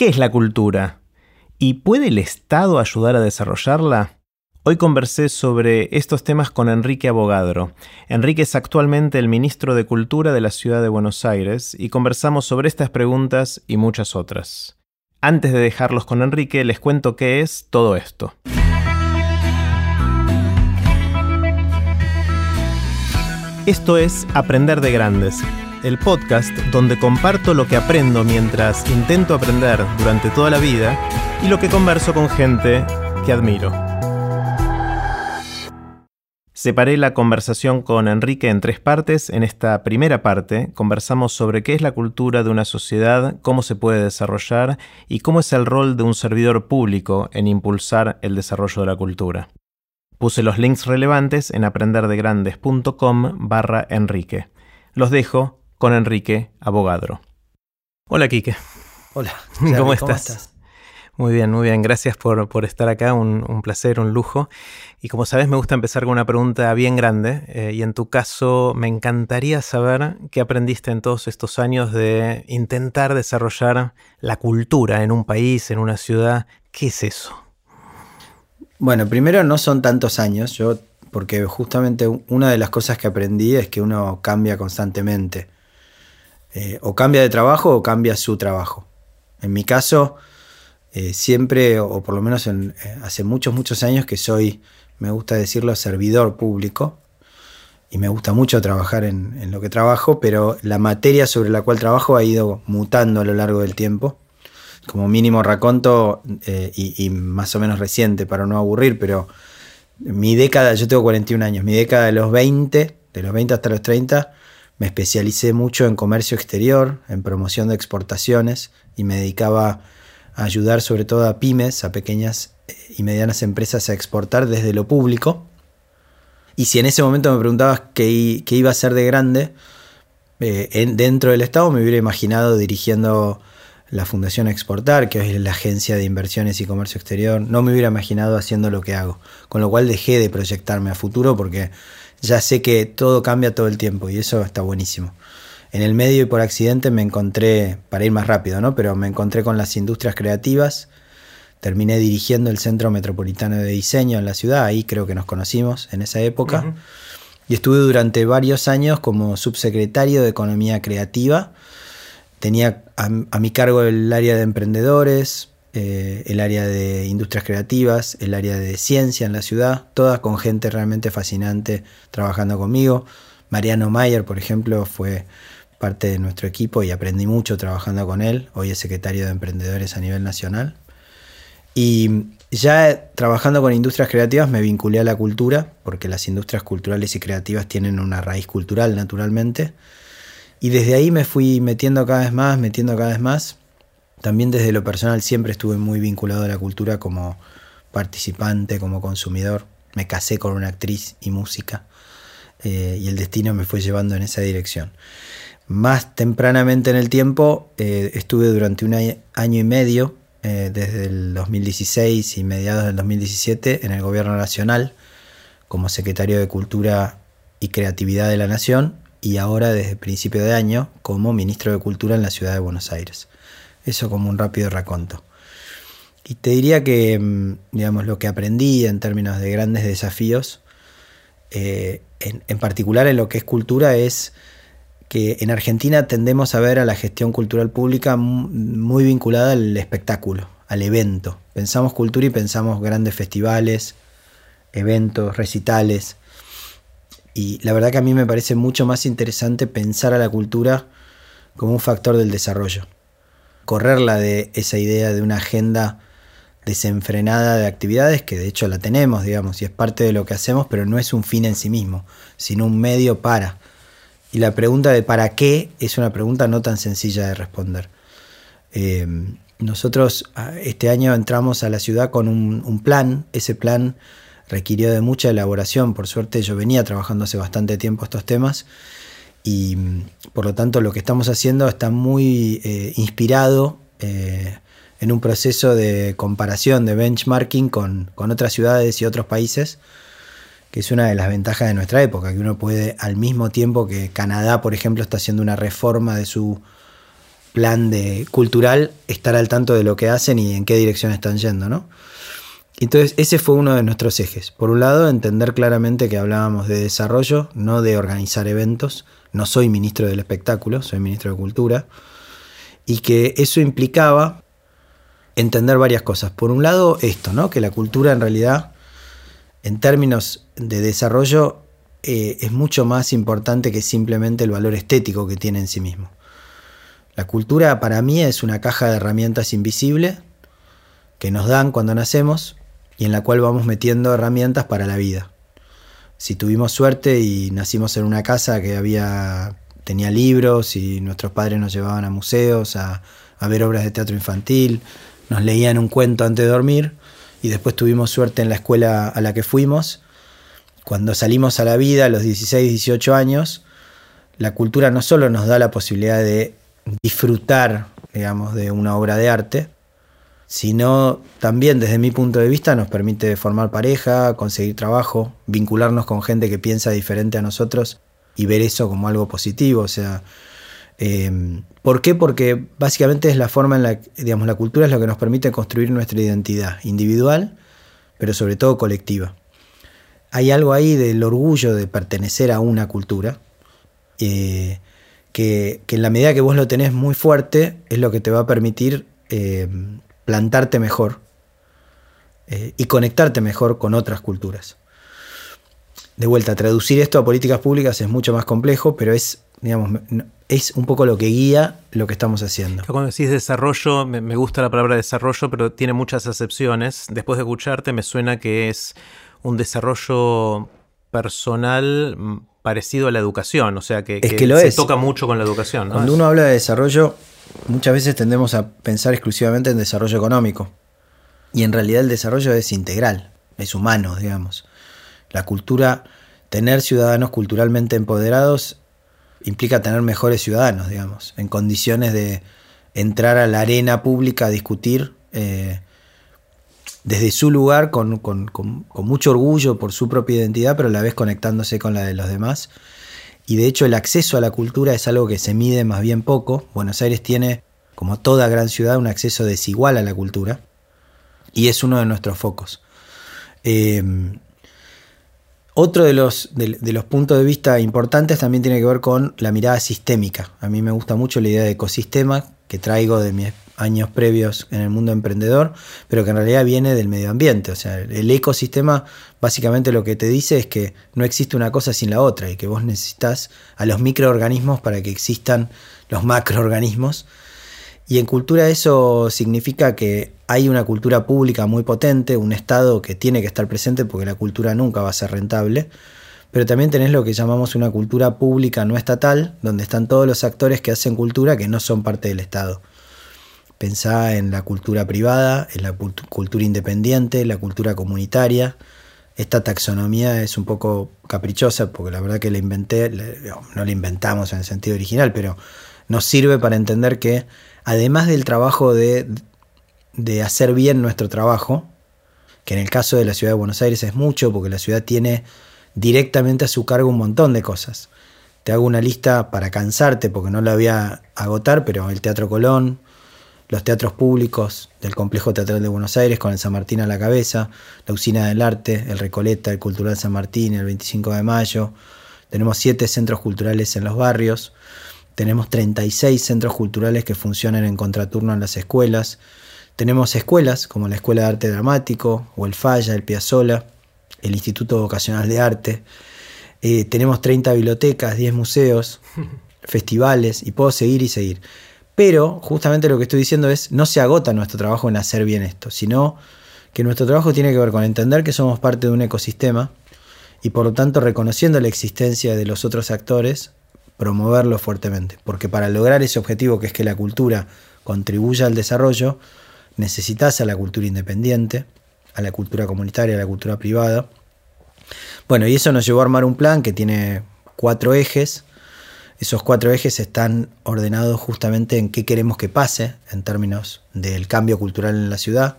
¿Qué es la cultura? ¿Y puede el Estado ayudar a desarrollarla? Hoy conversé sobre estos temas con Enrique Abogadro. Enrique es actualmente el ministro de Cultura de la Ciudad de Buenos Aires y conversamos sobre estas preguntas y muchas otras. Antes de dejarlos con Enrique, les cuento qué es todo esto. Esto es Aprender de Grandes, el podcast donde comparto lo que aprendo mientras intento aprender durante toda la vida y lo que converso con gente que admiro. Separé la conversación con Enrique en tres partes. En esta primera parte conversamos sobre qué es la cultura de una sociedad, cómo se puede desarrollar y cómo es el rol de un servidor público en impulsar el desarrollo de la cultura. Puse los links relevantes en aprenderdegrandes.com barra Enrique. Los dejo con Enrique Abogadro. Hola, Quique. Hola. ¿Cómo, estás? Muy bien, muy bien. Gracias por, estar acá. Un, placer, un lujo. Y como sabes, me gusta empezar con una pregunta bien grande. Eh, y en tu caso, me encantaría saber qué aprendiste en todos estos años de intentar desarrollar la cultura en un país, en una ciudad. ¿Qué es eso? Bueno, primero no son tantos años. Yo porque justamente una de las cosas que aprendí es que uno cambia constantemente. Eh, o cambia de trabajo o cambia su trabajo. En mi caso, eh, siempre, o por lo menos eh, hace muchos, muchos años que soy, me gusta decirlo, servidor público. Y me gusta mucho trabajar en, lo que trabajo, pero la materia sobre la cual trabajo ha ido mutando a lo largo del tiempo. Como mínimo raconto y, y más o menos reciente para no aburrir, pero mi década, yo tengo 41 años, mi década de los 20, de los 20 hasta los 30, me especialicé mucho en comercio exterior, en promoción de exportaciones y me dedicaba a ayudar sobre todo a pymes, a pequeñas eh, y medianas empresas a exportar desde lo público. Y si en ese momento me preguntabas qué, iba a ser de grande, eh, dentro del Estado me hubiera imaginado dirigiendo la Fundación Exportar, que es la agencia de inversiones y comercio exterior, no me hubiera imaginado haciendo lo que hago. Con lo cual dejé de proyectarme a futuro porque ya sé que todo cambia todo el tiempo y eso está buenísimo. En el medio y por accidente me encontré, para ir más rápido, ¿no? Pero me encontré con las industrias creativas. Terminé dirigiendo el Centro Metropolitano de Diseño en la ciudad, ahí creo que nos conocimos en esa época. Y estuve durante varios años como subsecretario de Economía Creativa Tenía a, mi cargo el área de emprendedores, eh, el área de industrias creativas, el área de ciencia en la ciudad, todas con gente realmente fascinante trabajando conmigo. Mariano Mayer, por ejemplo, fue parte de nuestro equipo y aprendí mucho trabajando con él. Hoy es secretario de emprendedores a nivel nacional. Y ya trabajando con industrias creativas me vinculé a la cultura, porque las industrias culturales y creativas tienen una raíz cultural naturalmente. Y desde ahí me fui metiendo cada vez más, metiendo cada vez más. También desde lo personal siempre estuve muy vinculado a la cultura como participante, como consumidor. Me casé con una actriz y música eh, y el destino me fue llevando en esa dirección. Más tempranamente en el tiempo eh, estuve durante un año y medio, eh, desde el 2016 y mediados del 2017, en el Gobierno Nacional como secretario de Cultura y Creatividad de la Nación y ahora desde principio de año como ministro de Cultura en la ciudad de Buenos Aires. Eso como un rápido raconto. Y te diría que, mm, digamos, lo que aprendí en términos de grandes desafíos, eh, en, particular en lo que es cultura, es que en Argentina tendemos a ver a la gestión cultural pública muy vinculada al espectáculo, al evento. Pensamos cultura y pensamos grandes festivales, eventos, recitales. Y la verdad que a mí me parece mucho más interesante pensar a la cultura como un factor del desarrollo. Correrla de esa idea de una agenda desenfrenada de actividades, que de hecho la tenemos, digamos, y es parte de lo que hacemos, pero no es un fin en sí mismo, sino un medio para. Y la pregunta de para qué es una pregunta no tan sencilla de responder. Eh, nosotros ah, este año entramos a la ciudad con un, un plan, ese plan requirió de mucha elaboración. Por suerte yo venía trabajando hace bastante tiempo estos temas y por lo tanto lo que estamos haciendo está muy eh, inspirado eh, en un proceso de comparación, de benchmarking con, otras ciudades y otros países, que es una de las ventajas de nuestra época, que uno puede al mismo tiempo que Canadá, por ejemplo, está haciendo una reforma de su plan de cultural estar al tanto de lo que hacen y en qué dirección están yendo, ¿no? Entonces, ese fue uno de nuestros ejes. Por un lado, entender claramente que hablábamos de desarrollo, no de organizar eventos. No soy ministro del espectáculo, soy ministro de Cultura. Y que eso implicaba entender varias cosas. Por un lado, esto, ¿no? Que la cultura en realidad, en términos de desarrollo, eh, es mucho más importante que simplemente el valor estético que tiene en sí mismo. La cultura para mí es una caja de herramientas invisible que nos dan cuando nacemos y en la cual vamos metiendo herramientas para la vida. Si tuvimos suerte y nacimos en una casa que había tenía libros y nuestros padres nos llevaban a museos, a, ver obras de teatro infantil, nos leían un cuento antes de dormir y después tuvimos suerte en la escuela a la que fuimos. Cuando salimos a la vida a los 16, 18 años, la cultura no solo nos da la posibilidad de disfrutar, digamos, de una obra de arte, sino también desde mi punto de vista nos permite formar pareja, conseguir trabajo, vincularnos con gente que piensa diferente a nosotros y ver eso como algo positivo. O sea, eh, ¿por qué? Porque básicamente es la forma en la que, digamos, la cultura es lo que nos permite construir nuestra identidad individual, pero sobre todo colectiva. Hay algo ahí del orgullo de pertenecer a una cultura, eh, que, en la medida que vos lo tenés muy fuerte, es lo que te va a permitir eh, plantarte mejor eh, y conectarte mejor con otras culturas. De vuelta, traducir esto a políticas públicas es mucho más complejo, pero es, digamos, es un poco lo que guía lo que estamos haciendo. Cuando decís desarrollo, me, me gusta la palabra desarrollo, pero tiene muchas acepciones. Después de escucharte, me suena que es un desarrollo personal mm, parecido a la educación, o sea que, se toca mucho con la educación. Cuando uno habla de desarrollo, muchas veces tendemos a pensar exclusivamente en desarrollo económico. Y en realidad el desarrollo es integral, es humano, digamos. La cultura, tener ciudadanos culturalmente empoderados implica tener mejores ciudadanos, digamos, en condiciones de entrar a la arena pública a discutir eh, desde su lugar, con, con, mucho orgullo por su propia identidad, pero a la vez conectándose con la de los demás y de hecho el acceso a la cultura es algo que se mide más bien poco. Buenos Aires tiene, como toda gran ciudad, un acceso desigual a la cultura y es uno de nuestros focos. Eh, otro de los, de, los, puntos de vista importantes también tiene que ver con la mirada sistémica. A mí me gusta mucho la idea de ecosistema que traigo de mi años previos en el mundo emprendedor, pero que en realidad viene del medio ambiente. O sea, el ecosistema básicamente lo que te dice es que no existe una cosa sin la otra y que vos necesitas a los microorganismos para que existan los macroorganismos. Y en cultura eso significa que hay una cultura pública muy potente, un Estado que tiene que estar presente porque la cultura nunca va a ser rentable, pero también tenés lo que llamamos una cultura pública no estatal, donde están todos los actores que hacen cultura que no son parte del Estado. Pensá en la cultura privada, en la cultura independiente, la cultura comunitaria. Esta taxonomía es un poco caprichosa porque la verdad que la inventé, no la inventamos en el sentido original, pero nos sirve para entender que además del trabajo de, de hacer bien nuestro trabajo, que en el caso de la ciudad de Buenos Aires es mucho porque la ciudad tiene directamente a su cargo un montón de cosas. Te hago una lista para cansarte porque no la voy a agotar, pero el Teatro Colón, los teatros públicos del Complejo Teatral de Buenos Aires con el San Martín a la cabeza, la Usina del Arte, el Recoleta, el Cultural San Martín, el 25 de mayo. Tenemos siete centros culturales en los barrios. Tenemos 36 centros culturales que funcionan en contraturno en las escuelas. Tenemos escuelas como la Escuela de Arte Dramático o el Falla, el Piazzola, el Instituto Vocacional de Arte. Eh, tenemos 30 bibliotecas, 10 museos, festivales y puedo seguir y seguir. Pero justamente lo que estoy diciendo es, no se agota nuestro trabajo en hacer bien esto, sino que nuestro trabajo tiene que ver con entender que somos parte de un ecosistema y por lo tanto reconociendo la existencia de los otros actores, promoverlo fuertemente. Porque para lograr ese objetivo que es que la cultura contribuya al desarrollo, necesitas a la cultura independiente, a la cultura comunitaria, a la cultura privada. Bueno, y eso nos llevó a armar un plan que tiene cuatro ejes, esos cuatro ejes están ordenados justamente en qué queremos que pase en términos del cambio cultural en la ciudad.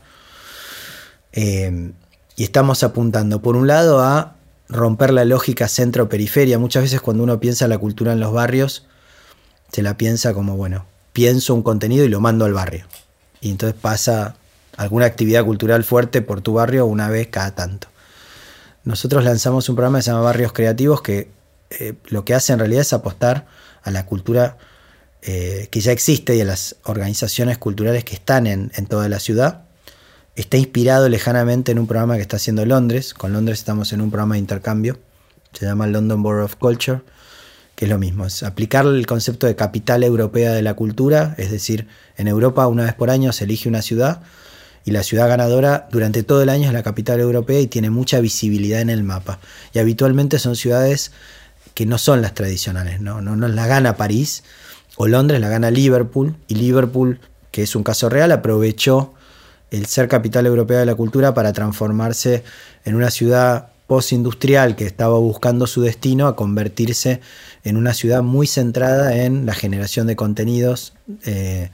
Eh, y estamos apuntando, por un lado, a romper la lógica centro-periferia. Muchas veces cuando uno piensa la cultura en los barrios, se la piensa como, bueno, pienso un contenido y lo mando al barrio. Y entonces pasa alguna actividad cultural fuerte por tu barrio una vez cada tanto. Nosotros lanzamos un programa que se llama Barrios Creativos que eh, lo que hace en realidad es apostar a la cultura eh, que ya existe y a las organizaciones culturales que están en, en, toda la ciudad. Está inspirado lejanamente en un programa que está haciendo Londres. Con Londres estamos en un programa de intercambio. Se llama London Borough of Culture, que es lo mismo. Es aplicar el concepto de capital europea de la cultura. Es decir, en Europa una vez por año se elige una ciudad y la ciudad ganadora durante todo el año es la capital europea y tiene mucha visibilidad en el mapa. Y habitualmente son ciudades que no son las tradicionales, no, no, no la gana París o Londres, la gana Liverpool y Liverpool, que es un caso real, aprovechó el ser capital europea de la cultura para transformarse en una ciudad postindustrial que estaba buscando su destino a convertirse en una ciudad muy centrada en la generación de contenidos. Eh,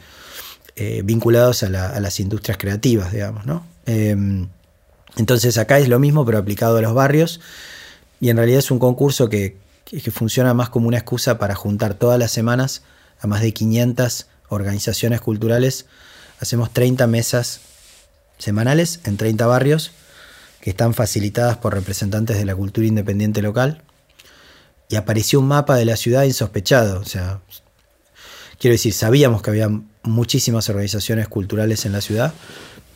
eh, vinculados a, las industrias creativas, digamos, ¿no? Em, entonces acá es lo mismo, pero aplicado a los barrios, y en realidad es un concurso que, funciona más como una excusa para juntar todas las semanas a más de 500 organizaciones culturales. Hacemos 30 mesas semanales en 30 barrios que están facilitadas por representantes de la cultura independiente local. Y apareció un mapa de la ciudad insospechado. O sea, quiero decir, sabíamos que había muchísimas organizaciones culturales en la ciudad,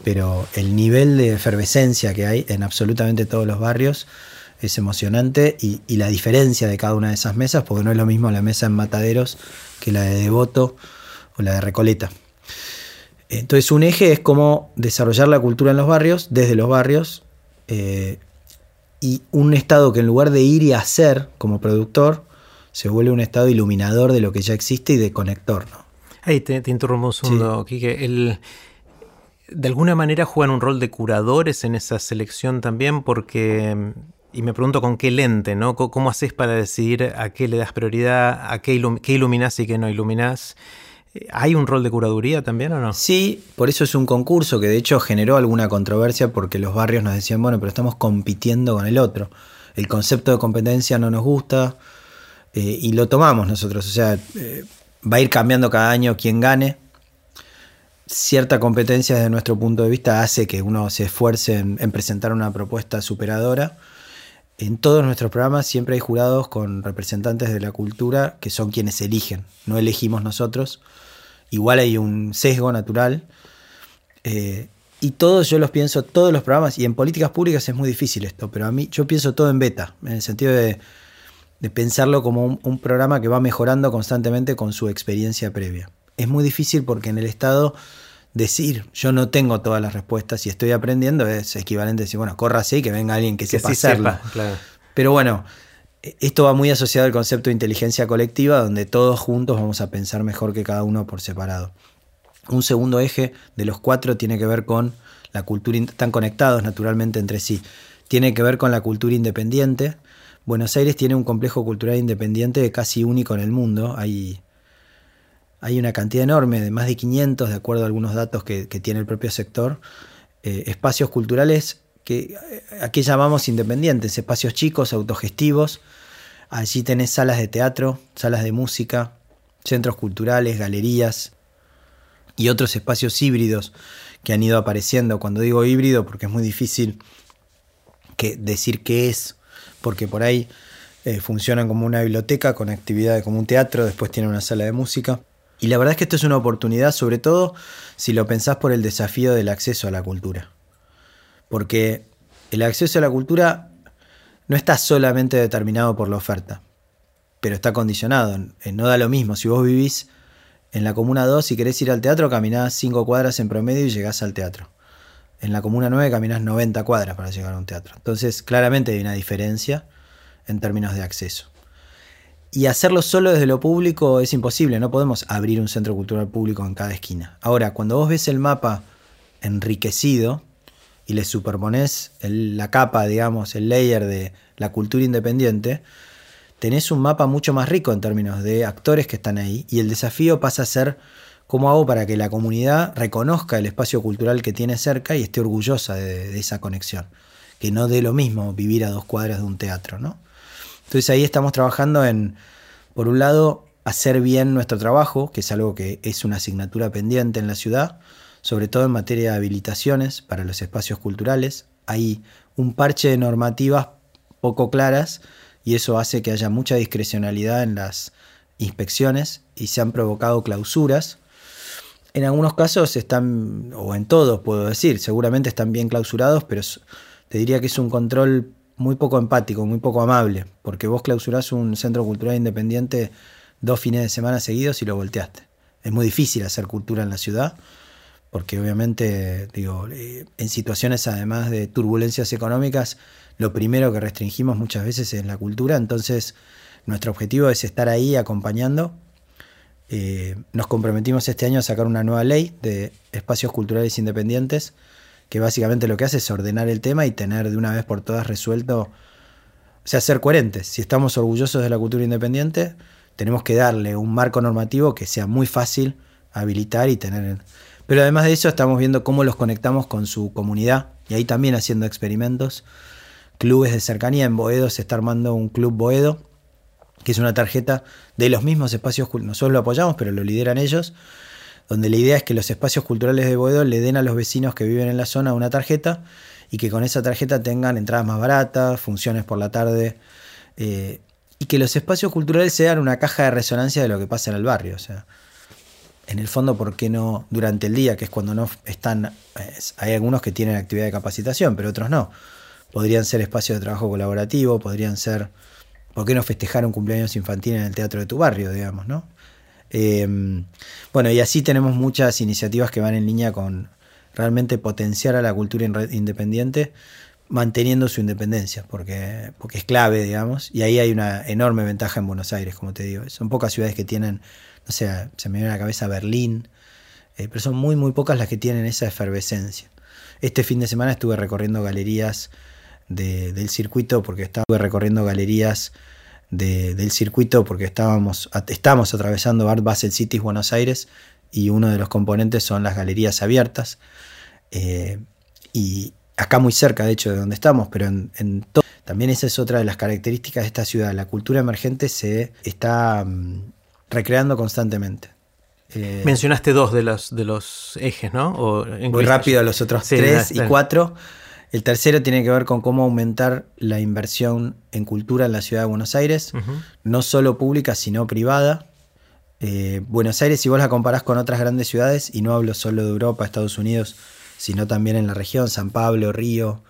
pero el nivel de efervescencia que hay en absolutamente todos los barrios es emocionante y, la diferencia de cada una de esas mesas, porque no es lo mismo la mesa en Mataderos que la de Devoto o la de Recoleta. Entonces un eje es cómo desarrollar la cultura en los barrios, desde los barrios, eh, y un estado que en lugar de ir y hacer como productor, se vuelve un estado iluminador de lo que ya existe y de conector. ¿no? Ahí te, interrumpo un segundo, El, de alguna manera juegan un rol de curadores en esa selección también, porque. Y me pregunto con qué lente, ¿no? ¿Cómo haces para decidir a qué le das prioridad, a qué, iluminás y qué no iluminás? ¿Hay un rol de curaduría también o no? Sí, por eso es un concurso que de hecho generó alguna controversia porque los barrios nos decían, bueno, pero estamos compitiendo con el otro. El concepto de competencia no nos gusta eh, y lo tomamos nosotros. O sea, eh, va a ir cambiando cada año quien gane. Cierta competencia desde nuestro punto de vista hace que uno se esfuerce en, presentar una propuesta superadora. En todos nuestros programas siempre hay jurados con representantes de la cultura que son quienes eligen, no elegimos nosotros. Igual hay un sesgo natural. Eh, y todos, yo los pienso, todos los programas, y en políticas públicas es muy difícil esto, pero a mí yo pienso todo en beta, en el sentido de de pensarlo como un, programa que va mejorando constantemente con su experiencia previa. Es muy difícil porque en el Estado decir yo no tengo todas las respuestas y estoy aprendiendo es equivalente a decir, bueno, corra así, que venga alguien que, sepa hacerlo. Pero bueno, esto va muy asociado al concepto de inteligencia colectiva, donde todos juntos vamos a pensar mejor que cada uno por separado. Un segundo eje de los cuatro tiene que ver con la cultura, están conectados naturalmente entre sí, tiene que ver con la cultura independiente, Buenos Aires tiene un complejo cultural independiente casi único en el mundo. Hay, hay una cantidad enorme, de más de 500, de acuerdo a algunos datos que, tiene el propio sector, eh, espacios culturales que eh, aquí llamamos independientes, espacios chicos, autogestivos. Allí tenés salas de teatro, salas de música, centros culturales, galerías y otros espacios híbridos que han ido apareciendo. Cuando digo híbrido, porque es muy difícil decir qué es porque por ahí eh, funcionan como una biblioteca con actividades como un teatro, después tienen una sala de música. Y la verdad es que esto es una oportunidad, sobre todo si lo pensás por el desafío del acceso a la cultura. Porque el acceso a la cultura no está solamente determinado por la oferta, pero está condicionado. Eh, no da lo mismo. Si vos vivís en la Comuna 2 y querés ir al teatro, caminás 5 cuadras en promedio y llegás al teatro. En la Comuna 9 caminas 90 cuadras para llegar a un teatro. Entonces, claramente hay una diferencia en términos de acceso. Y hacerlo solo desde lo público es imposible, no podemos abrir un centro cultural público en cada esquina. Ahora, cuando vos ves el mapa enriquecido y le superpones la capa, digamos, el layer de la cultura independiente, tenés un mapa mucho más rico en términos de actores que están ahí y el desafío pasa a ser ¿Cómo hago para que la comunidad reconozca el espacio cultural que tiene cerca y esté orgullosa de, esa conexión? Que no dé lo mismo vivir a dos cuadras de un teatro, ¿no? Entonces ahí estamos trabajando en, por un lado, hacer bien nuestro trabajo, que es algo que es una asignatura pendiente en la ciudad, sobre todo en materia de habilitaciones para los espacios culturales. Hay un parche de normativas poco claras y eso hace que haya mucha discrecionalidad en las inspecciones y se han provocado clausuras. En algunos casos están, o en todos puedo decir, seguramente están bien clausurados, pero te diría que es un control muy poco empático, muy poco amable, porque vos clausurás un centro cultural independiente dos fines de semana seguidos y lo volteaste. Es muy difícil hacer cultura en la ciudad, porque obviamente, digo, eh, en situaciones además de turbulencias económicas, lo primero que restringimos muchas veces es la cultura, entonces nuestro objetivo es estar ahí acompañando. Eh, nos comprometimos este año a sacar una nueva ley de espacios culturales independientes, que básicamente lo que hace es ordenar el tema y tener de una vez por todas resuelto, o sea, ser coherentes. Si estamos orgullosos de la cultura independiente, tenemos que darle un marco normativo que sea muy fácil habilitar y tener. Pero además de eso estamos viendo cómo los conectamos con su comunidad y ahí también haciendo experimentos. Clubes de cercanía, en Boedo se está armando un club Boedo, que es una tarjeta de los mismos espacios, nosotros lo apoyamos, pero lo lideran ellos, donde la idea es que los espacios culturales de Boedo le den a los vecinos que viven en la zona una tarjeta y que con esa tarjeta tengan entradas más baratas, funciones por la tarde. Eh, y que los espacios culturales sean una caja de resonancia de lo que pasa en el barrio. O sea, en el fondo, ¿por qué no durante el día, que es cuando no están, hay algunos que tienen actividad de capacitación, pero otros no? Podrían ser espacios de trabajo colaborativo, podrían ser, ¿por qué no festejar un cumpleaños infantil en el teatro de tu barrio, digamos, no? Em, bueno, y así tenemos muchas iniciativas que van en línea con realmente potenciar a la cultura independiente manteniendo su independencia, porque, porque es clave, digamos, y ahí hay una enorme ventaja en Buenos Aires, como te digo. Son pocas ciudades que tienen, no sé, se me viene a la cabeza Berlín, eh, pero son muy, muy pocas las que tienen esa efervescencia. Este fin de semana estuve recorriendo galerías del circuito, porque estaba recorriendo galerías del circuito, porque estábamos, estamos atravesando Art Basel Cities Buenos Aires, y uno de los componentes son las galerías abiertas. Eh, y, acá muy cerca de hecho de donde estamos, pero en, también esa es otra de las características de esta ciudad. La cultura emergente se está mm, recreando constantemente. Eh, Mencionaste dos de los, de los ejes, ¿no? muy rápido los otros tres y cuatro. El tercero tiene que ver con cómo aumentar la inversión en cultura en la ciudad de Buenos Aires, no solo pública, sino privada. Eh, Buenos Aires, si vos la comparás con otras grandes ciudades, y no hablo solo de Europa, Estados Unidos, sino también en la región, San Pablo, Río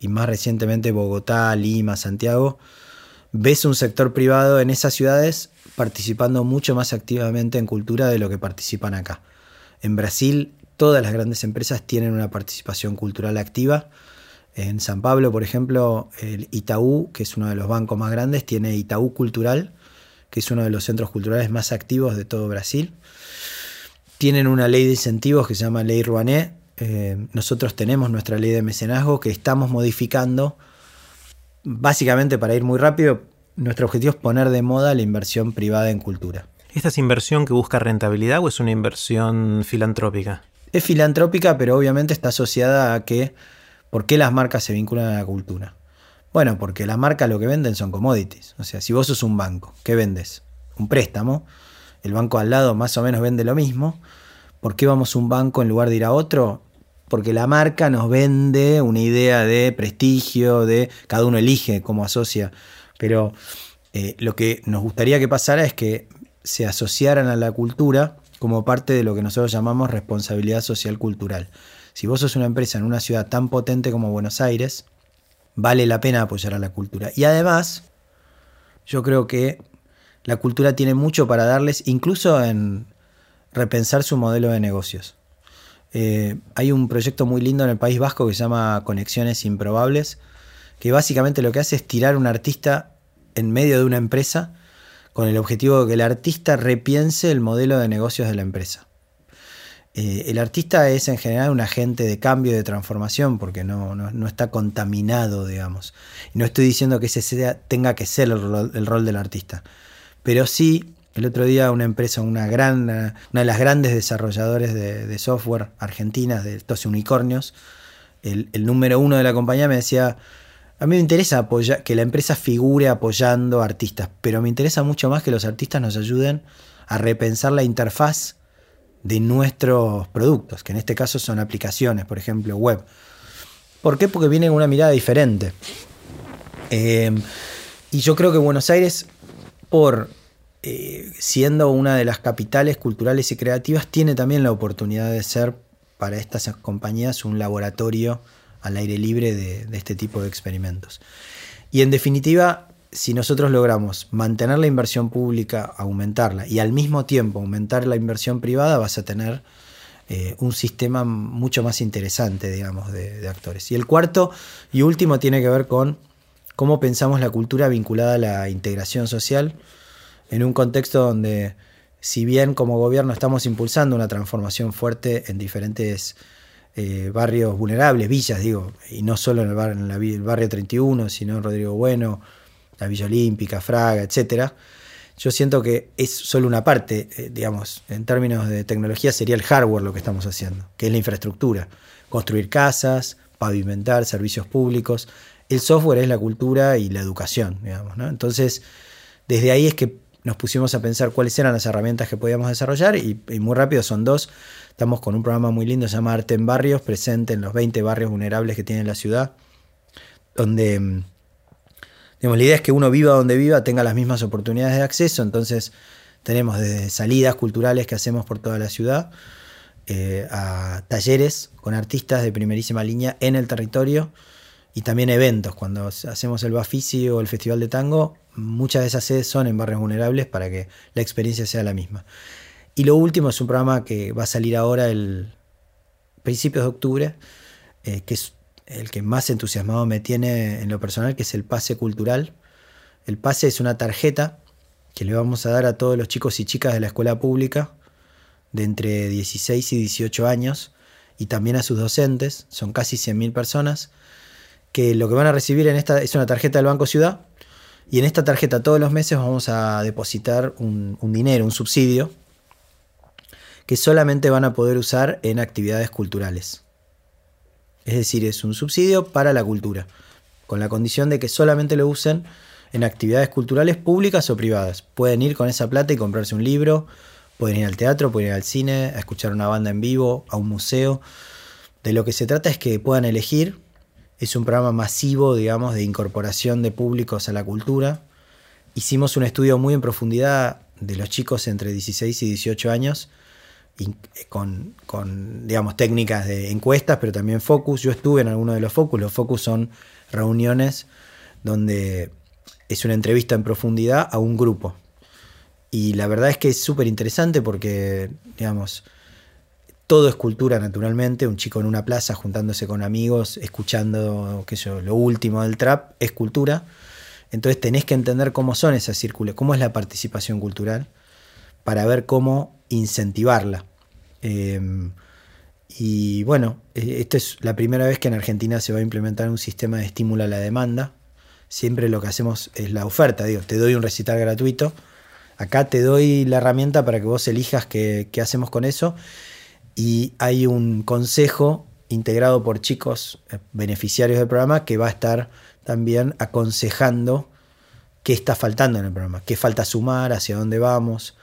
y más recientemente Bogotá, Lima, Santiago, ves un sector privado en esas ciudades participando mucho más activamente en cultura de lo que participan acá. En Brasil, todas las grandes empresas tienen una participación cultural activa. En San Pablo, por ejemplo, el Itaú, que es uno de los bancos más grandes, tiene Itaú Cultural, que es uno de los centros culturales más activos de todo Brasil. Tienen una ley de incentivos que se llama Ley Rouanet, eh, nosotros tenemos nuestra ley de mecenazgo que estamos modificando. Básicamente, para ir muy rápido, nuestro objetivo es poner de moda la inversión privada en cultura. ¿Esta es inversión que busca rentabilidad o es una inversión filantrópica? Es filantrópica, pero obviamente está asociada a que, ¿por qué las marcas se vinculan a la cultura? Bueno, porque las marcas lo que venden son commodities. O sea, si vos sos un banco, ¿qué vendes? Un préstamo. El banco al lado más o menos vende lo mismo. ¿Por qué vamos a un banco en lugar de ir a otro? porque la marca nos vende una idea de prestigio, de cada uno elige cómo asocia, pero eh, lo que nos gustaría que pasara es que se asociaran a la cultura como parte de lo que nosotros llamamos responsabilidad social cultural. Si vos sos una empresa en una ciudad tan potente como Buenos Aires, vale la pena apoyar a la cultura. Y además, yo creo que la cultura tiene mucho para darles, incluso en repensar su modelo de negocios. Eh, hay un proyecto muy lindo en el País Vasco que se llama Conexiones Improbables, que básicamente lo que hace es tirar un artista en medio de una empresa con el objetivo de que el artista repiense el modelo de negocios de la empresa. Eh, el artista es en general un agente de cambio, de transformación, porque no, está contaminado, digamos. No estoy diciendo que ese sea, tenga que ser el rol del artista, pero sí el otro día una empresa, una, gran, una de las grandes desarrolladores de, software argentinas, de estos unicornios, el, número uno de la compañía me decía, A mí me interesa apoyar, que la empresa figure apoyando artistas, pero me interesa mucho más que los artistas nos ayuden a repensar la interfaz de nuestros productos, que en este caso son aplicaciones, por ejemplo, web. ¿Por qué? Porque vienen con una mirada diferente. Eh, y yo creo que Buenos Aires, por eh, siendo una de las capitales culturales y creativas, tiene también la oportunidad de ser para estas compañías un laboratorio al aire libre de, este tipo de experimentos. Y en definitiva, si nosotros logramos mantener la inversión pública, aumentarla y al mismo tiempo aumentar la inversión privada, vas a tener eh, un sistema mucho más interesante, digamos, de, actores. Y el cuarto y último tiene que ver con cómo pensamos la cultura vinculada a la integración social en un contexto donde, si bien como gobierno estamos impulsando una transformación fuerte en diferentes eh, barrios vulnerables, villas, digo, y no solo en el, en el barrio 31, sino en Rodrigo Bueno, la Villa Olímpica, Fraga, etcétera. Yo siento que es solo una parte, eh, digamos, en términos de tecnología sería el hardware lo que estamos haciendo, que es la infraestructura. Construir casas, pavimentar servicios públicos. El software es la cultura y la educación, digamos. ¿no? Entonces, desde ahí es que nos pusimos a pensar cuáles eran las herramientas que podíamos desarrollar y, y muy rápido son dos. Estamos con un programa muy lindo, se llama Arte en Barrios, presente en los 20 barrios vulnerables que tiene la ciudad, donde mm, digamos, la idea es que uno viva donde viva, tenga las mismas oportunidades de acceso, entonces tenemos desde salidas culturales que hacemos por toda la ciudad, eh, a talleres con artistas de primerísima línea en el territorio y también eventos. Cuando hacemos el Bafisi o el Festival de Tango, muchas de esas sedes son en barrios vulnerables para que la experiencia sea la misma. Y lo último es un programa que va a salir ahora el principios de octubre, eh, que es el que más entusiasmado me tiene en lo personal, que es el pase cultural. El pase es una tarjeta que le vamos a dar a todos los chicos y chicas de la escuela pública de entre 16 y 18 años y también a sus docentes, son casi 100.000 personas, que lo que van a recibir en esta es una tarjeta del Banco Ciudad y en esta tarjeta todos los meses vamos a depositar un, un dinero, un subsidio, que solamente van a poder usar en actividades culturales. Es decir, es un subsidio para la cultura, con la condición de que solamente lo usen en actividades culturales públicas o privadas. Pueden ir con esa plata y comprarse un libro, pueden ir al teatro, pueden ir al cine, a escuchar una banda en vivo, a un museo. De lo que se trata es que puedan elegir. Es un programa masivo, digamos, de incorporación de públicos a la cultura. Hicimos un estudio muy en profundidad de los chicos entre 16 y 18 años con, con, digamos, técnicas de encuestas, pero también focus. Yo estuve en alguno de los focus. Los focus son reuniones donde es una entrevista en profundidad a un grupo. Y la verdad es que es súper interesante porque, digamos, todo es cultura naturalmente. Un chico en una plaza juntándose con amigos, escuchando, qué sé yo, lo último del trap, es cultura. Entonces tenés que entender cómo son esas círculos, cómo es la participación cultural, para ver cómo incentivarla. Em, y bueno, e, esta es la primera vez que en Argentina se va a implementar un sistema de estímulo a la demanda. Siempre lo que hacemos es la oferta, digo, te doy un recital gratuito. Acá te doy la herramienta para que vos elijas qué, qué hacemos con eso. Y hay un consejo integrado por chicos eh, beneficiarios del programa que va a estar también aconsejando qué está faltando en el programa, qué falta sumar, hacia dónde vamos.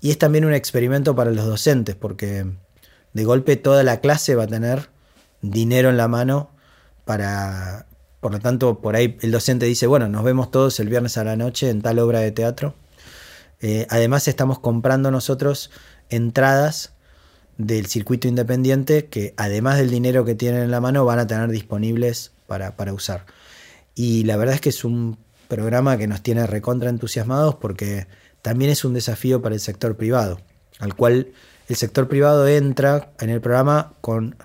Y es también un experimento para los docentes, porque de golpe toda la clase va a tener dinero en la mano para... Por lo tanto, por ahí el docente dice, bueno, nos vemos todos el viernes a la noche en tal obra de teatro. Eh, además estamos comprando nosotros entradas del circuito independiente que además del dinero que tienen en la mano van a tener disponibles para, para usar. Y la verdad es que es un programa que nos tiene recontra entusiasmados porque también es un desafío para el sector privado, al cual el sector privado entra en el programa con,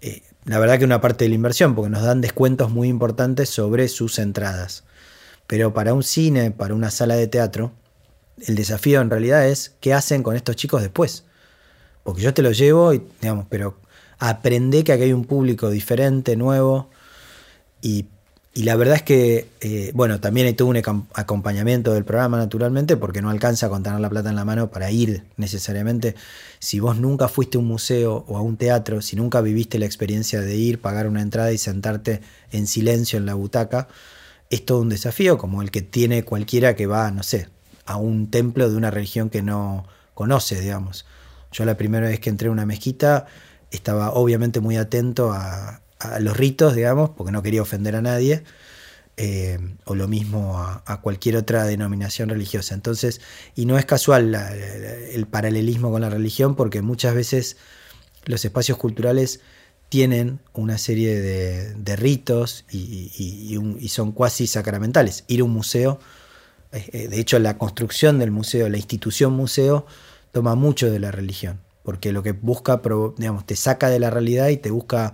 eh, la verdad que una parte de la inversión, porque nos dan descuentos muy importantes sobre sus entradas. Pero para un cine, para una sala de teatro, el desafío en realidad es qué hacen con estos chicos después. Porque yo te los llevo, y, digamos, pero aprende que aquí hay un público diferente, nuevo, y y la verdad es que, eh, bueno, también todo un acompañamiento del programa, naturalmente, porque no alcanza con tener la plata en la mano para ir necesariamente. Si vos nunca fuiste a un museo o a un teatro, si nunca viviste la experiencia de ir, pagar una entrada y sentarte en silencio en la butaca, es todo un desafío, como el que tiene cualquiera que va, no sé, a un templo de una religión que no conoce, digamos. Yo la primera vez que entré a una mezquita estaba obviamente muy atento a, a los ritos, digamos, porque no quería ofender a nadie, eh, o lo mismo a, cualquier otra denominación religiosa. Entonces, y no es casual el paralelismo con la religión, porque muchas veces los espacios culturales tienen una serie de, ritos y, son cuasi sacramentales. Ir a un museo, eh, eh, de hecho la construcción del museo, la institución museo, toma mucho de la religión, porque lo que busca, digamos, te saca de la realidad y te busca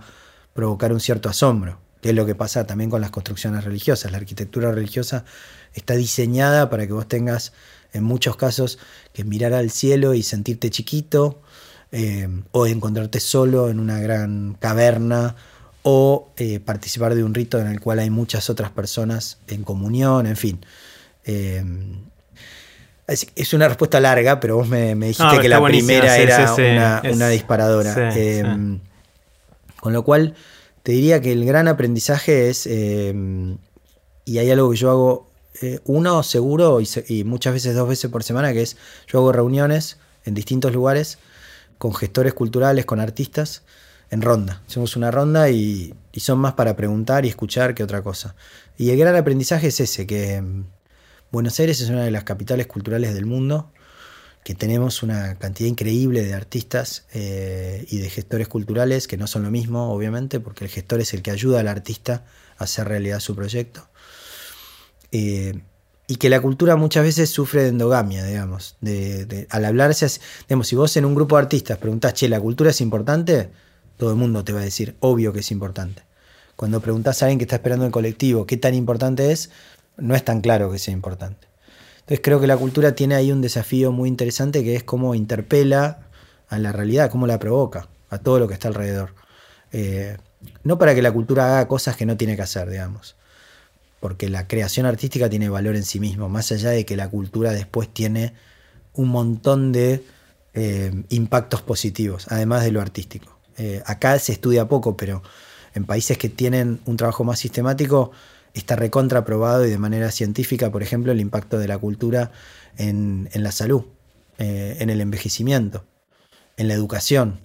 provocar un cierto asombro, que es lo que pasa también con las construcciones religiosas. La arquitectura religiosa está diseñada para que vos tengas, en muchos casos, que mirar al cielo y sentirte chiquito, eh, o encontrarte solo en una gran caverna, o eh, participar de un rito en el cual hay muchas otras personas en comunión, en fin. Eh, es una respuesta larga, pero vos me, dijiste que la primera era una, disparadora. Con lo cual, te diría que el gran aprendizaje es, em, y hay algo que yo hago, eh, uno seguro y, muchas veces dos veces por semana, que es, yo hago reuniones en distintos lugares con gestores culturales, con artistas, en ronda. Hacemos una ronda y, y son más para preguntar y escuchar que otra cosa. Y el gran aprendizaje es ese, que em, Buenos Aires es una de las capitales culturales del mundo que tenemos una cantidad increíble de artistas eh, y de gestores culturales, que no son lo mismo, obviamente, porque el gestor es el que ayuda al artista a hacer realidad su proyecto. Eh, y que la cultura muchas veces sufre de endogamia, digamos. Al hablarse, digamos, si vos en un grupo de artistas preguntás, che, ¿la cultura es importante? Todo el mundo te va a decir, obvio que es importante. Cuando preguntás a alguien que está esperando el colectivo qué tan importante es, no es tan claro que sea importante. Entonces creo que la cultura tiene ahí un desafío muy interesante que es cómo interpela a la realidad, cómo la provoca a todo lo que está alrededor. Eh, no para que la cultura haga cosas que no tiene que hacer, digamos, porque la creación artística tiene valor en sí mismo, más allá de que la cultura después tiene un montón de eh, impactos positivos, además de lo artístico. Eh, acá se estudia poco, pero en países que tienen un trabajo más sistemático, está recontra probado y de manera científica, por ejemplo, el impacto de la cultura en, la salud, eh, en el envejecimiento, en la educación.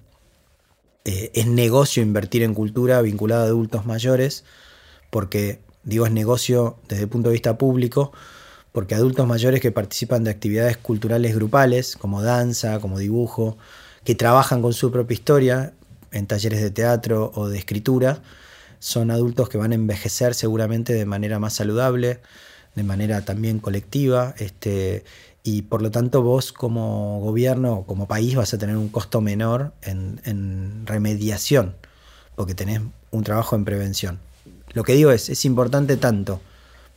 Eh, es negocio invertir en cultura vinculada a adultos mayores, porque digo es negocio desde el punto de vista público, porque adultos mayores que participan de actividades culturales grupales, como danza, como dibujo, que trabajan con su propia historia en talleres de teatro o de escritura, son adultos que van a envejecer seguramente de manera más saludable, de manera también colectiva, este, y por lo tanto vos como gobierno como país vas a tener un costo menor en, remediación, porque tenés un trabajo en prevención. Lo que digo es, es importante tanto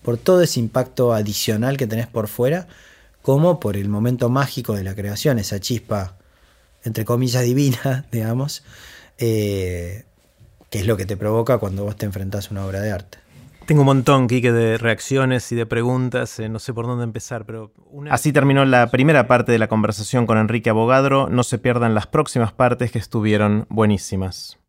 por todo ese impacto adicional que tenés por fuera, como por el momento mágico de la creación, esa chispa, entre comillas, divina, digamos, eh, que es lo que te provoca cuando vos te enfrentás a una obra de arte. Tengo un montón, Kike, de reacciones y de preguntas, eh, no sé por dónde empezar, pero... Así terminó la primera parte de la conversación con Enrique Abogadro, no se pierdan las próximas partes que estuvieron buenísimas.